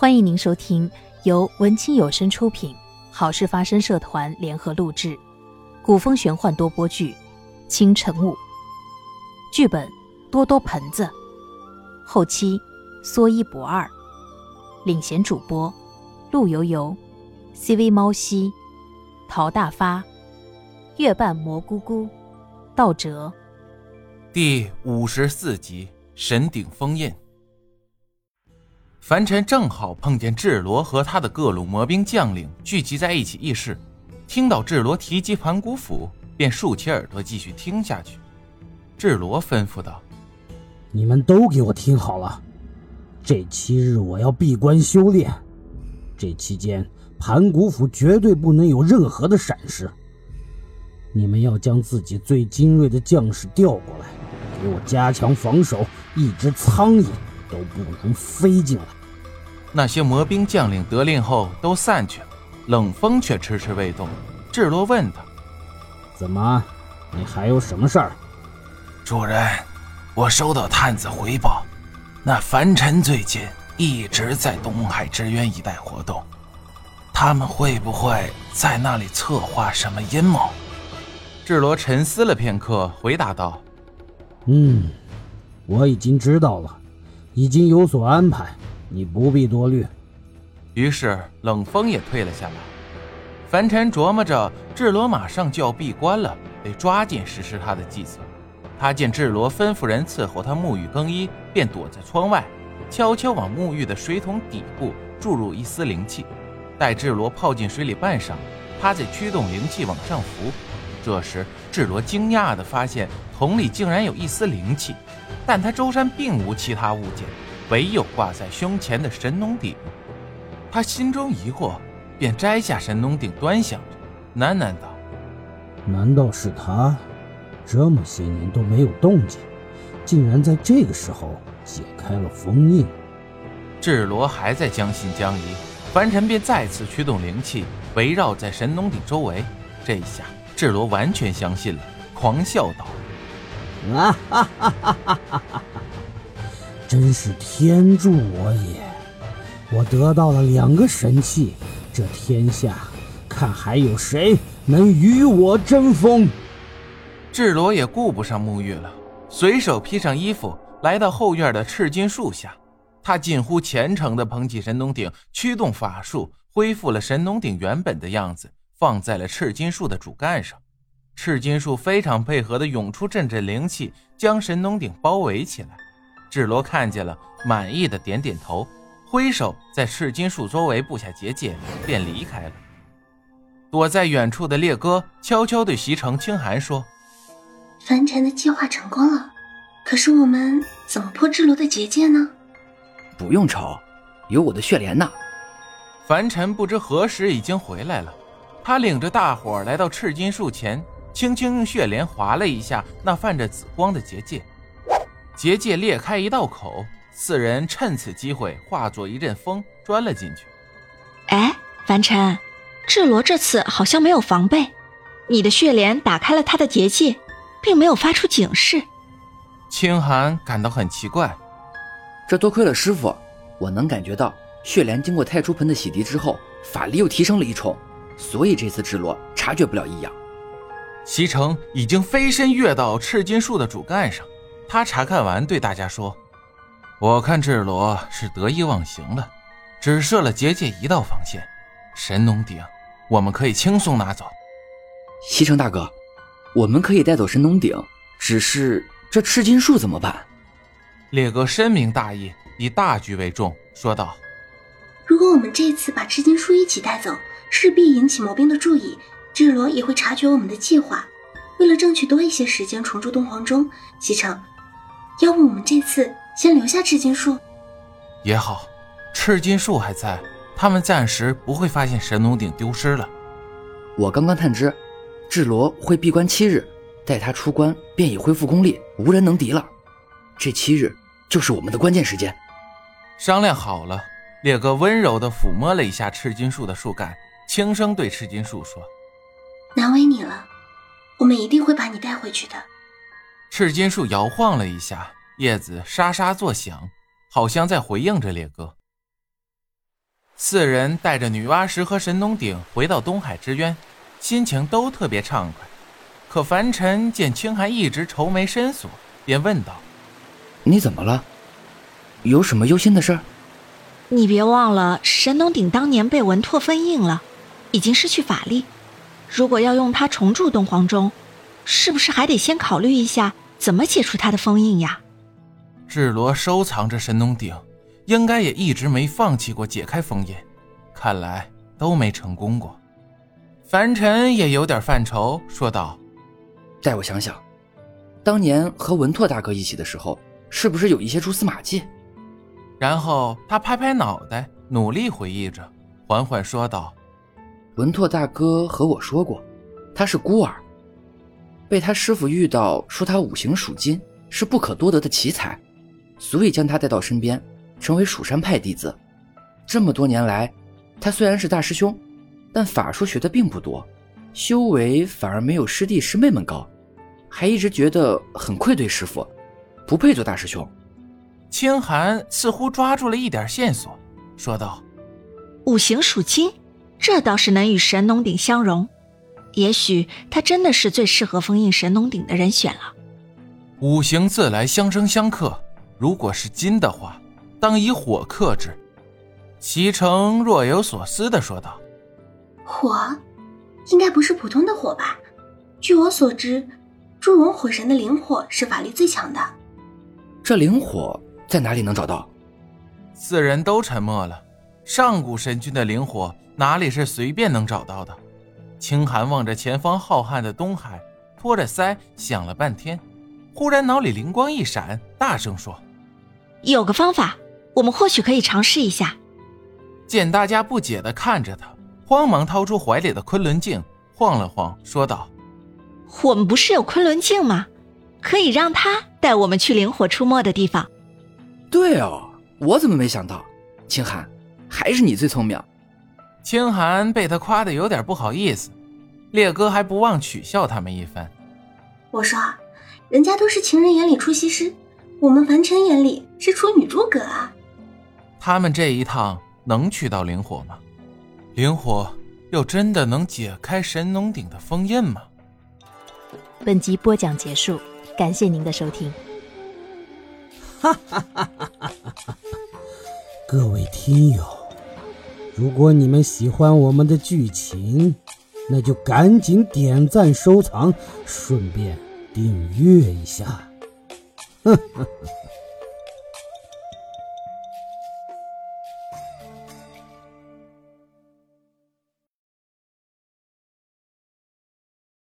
欢迎您收听由文清有声出品、好事发生社团联合录制、古风玄幻多播剧《清晨雾》，剧本多多盆子，后期说一不二，领衔主播陆游游、CV 猫西、陶大发、月半蘑菇菇、道哲。第五十四集神顶封印。凡尘正好碰见智罗和他的各路魔兵将领聚集在一起议事，听到智罗提及盘古府，便竖起耳朵继续听下去。智罗吩咐道：“你们都给我听好了，这七日我要闭关修炼，这期间盘古府绝对不能有任何的闪失。你们要将自己最精锐的将士调过来，给我加强防守，一只苍蝇都不能飞进来。”那些魔兵将领得令后都散去了，冷风却迟迟未动。智罗问他：“怎么，你还有什么事儿？”主人，我收到探子回报，那凡尘最近一直在东海之渊一带活动，他们会不会在那里策划什么阴谋？智罗沉思了片刻，回答道：“嗯，我已经知道了，已经有所安排。”你不必多虑。于是冷风也退了下来。凡尘琢磨着，智罗马上就要闭关了，得抓紧实施他的计策。他见智罗吩咐人伺候他沐浴更衣，便躲在窗外，悄悄往沐浴的水桶底部注入一丝灵气。待智罗泡进水里半晌，他再驱动灵气往上浮。这时，智罗惊讶地发现桶里竟然有一丝灵气，但他周身并无其他物件。唯有挂在胸前的神农鼎，他心中疑惑，便摘下神农鼎，端详着，喃喃道：“难道是他？这么些年都没有动静，竟然在这个时候解开了封印？”智罗还在将信将疑，凡尘便再次驱动灵气，围绕在神农鼎周围。这一下，智罗完全相信了，狂笑道：“啊哈哈哈哈哈哈！”真是天助我也！我得到了两个神器，这天下看还有谁能与我争锋？智罗也顾不上沐浴了，随手披上衣服，来到后院的赤金树下。他近乎虔诚地捧起神农鼎，驱动法术，恢复了神农鼎原本的样子，放在了赤金树的主干上。赤金树非常配合的涌出阵阵灵气，将神农鼎包围起来。智罗看见了，满意的点点头，挥手在赤金树周围布下结界，便离开了。躲在远处的烈哥悄悄对席城、清寒说：“凡尘的计划成功了，可是我们怎么破智罗的结界呢？”不用愁，有我的血莲呢。凡尘不知何时已经回来了，他领着大伙来到赤金树前，轻轻用血莲划了一下那泛着紫光的结界。结界裂开一道口，四人趁此机会化作一阵风钻了进去。哎，凡尘，智罗这次好像没有防备，你的血莲打开了他的结界，并没有发出警示。清寒感到很奇怪，这多亏了师傅，我能感觉到血莲经过太初盆的洗涤之后，法力又提升了一重，所以这次智罗察觉不了异样。席城已经飞身跃到赤金树的主干上。他查看完，对大家说：“我看智罗是得意忘形了，只设了结界一道防线。神农鼎，我们可以轻松拿走。西城大哥，我们可以带走神农鼎，只是这赤金树怎么办？”烈哥深明大义，以大局为重，说道：“如果我们这次把赤金树一起带走，势必引起魔兵的注意，智罗也会察觉我们的计划。为了争取多一些时间重铸东皇钟，西城。”要不我们这次先留下赤金树，也好，赤金树还在，他们暂时不会发现神农鼎丢失了。我刚刚探知，智罗会闭关七日，待他出关便已恢复功力，无人能敌了。这七日就是我们的关键时间。商量好了，烈哥温柔地抚摸了一下赤金树的树干，轻声对赤金树说：“难为你了，我们一定会把你带回去的。”赤金树摇晃了一下，叶子沙沙作响，好像在回应着烈哥。四人带着女娲石和神农鼎回到东海之渊，心情都特别畅快。可凡尘见青寒一直愁眉深锁，便问道：“你怎么了？有什么忧心的事？”你别忘了，神农鼎当年被文拓封印了，已经失去法力。如果要用它重铸东皇钟，是不是还得先考虑一下怎么解除它的封印呀？智罗收藏着神农鼎，应该也一直没放弃过解开封印，看来都没成功过。凡尘也有点犯愁，说道：“待我想想，当年和文拓大哥一起的时候，是不是有一些蛛丝马迹？”然后他拍拍脑袋，努力回忆着，缓缓说道：“文拓大哥和我说过，他是孤儿，被他师傅遇到，说他五行属金，是不可多得的奇才，所以将他带到身边，成为蜀山派弟子。这么多年来，他虽然是大师兄，但法术学的并不多，修为反而没有师弟师妹们高，还一直觉得很愧对师傅，不配做大师兄。”清寒似乎抓住了一点线索，说道：“五行属金，这倒是能与神农鼎相融。也许他真的是最适合封印神农鼎的人选了。五行自来相生相克，如果是金的话，当以火克制。”齐成若有所思的说道：“火，应该不是普通的火吧？据我所知，祝融火神的灵火是法力最强的。这灵火。”在哪里能找到？四人都沉默了。上古神君的灵火哪里是随便能找到的？清寒望着前方浩瀚的东海，托着腮想了半天，忽然脑里灵光一闪，大声说：“有个方法，我们或许可以尝试一下。”见大家不解地看着他，慌忙掏出怀里的昆仑镜，晃了晃，说道：“我们不是有昆仑镜吗？可以让他带我们去灵火出没的地方。”对哦，我怎么没想到？清寒，还是你最聪明。清寒被他夸的有点不好意思，烈哥还不忘取笑他们一番。我说，人家都是情人眼里出西施，我们凡尘眼里是处女诸葛啊。他们这一趟能去到灵火吗？灵火又真的能解开神农鼎的封印吗？本集播讲结束，感谢您的收听。哈哈哈哈哈哈！各位听友，如果你们喜欢我们的剧情，那就赶紧点赞、收藏，顺便订阅一下。呵呵呵。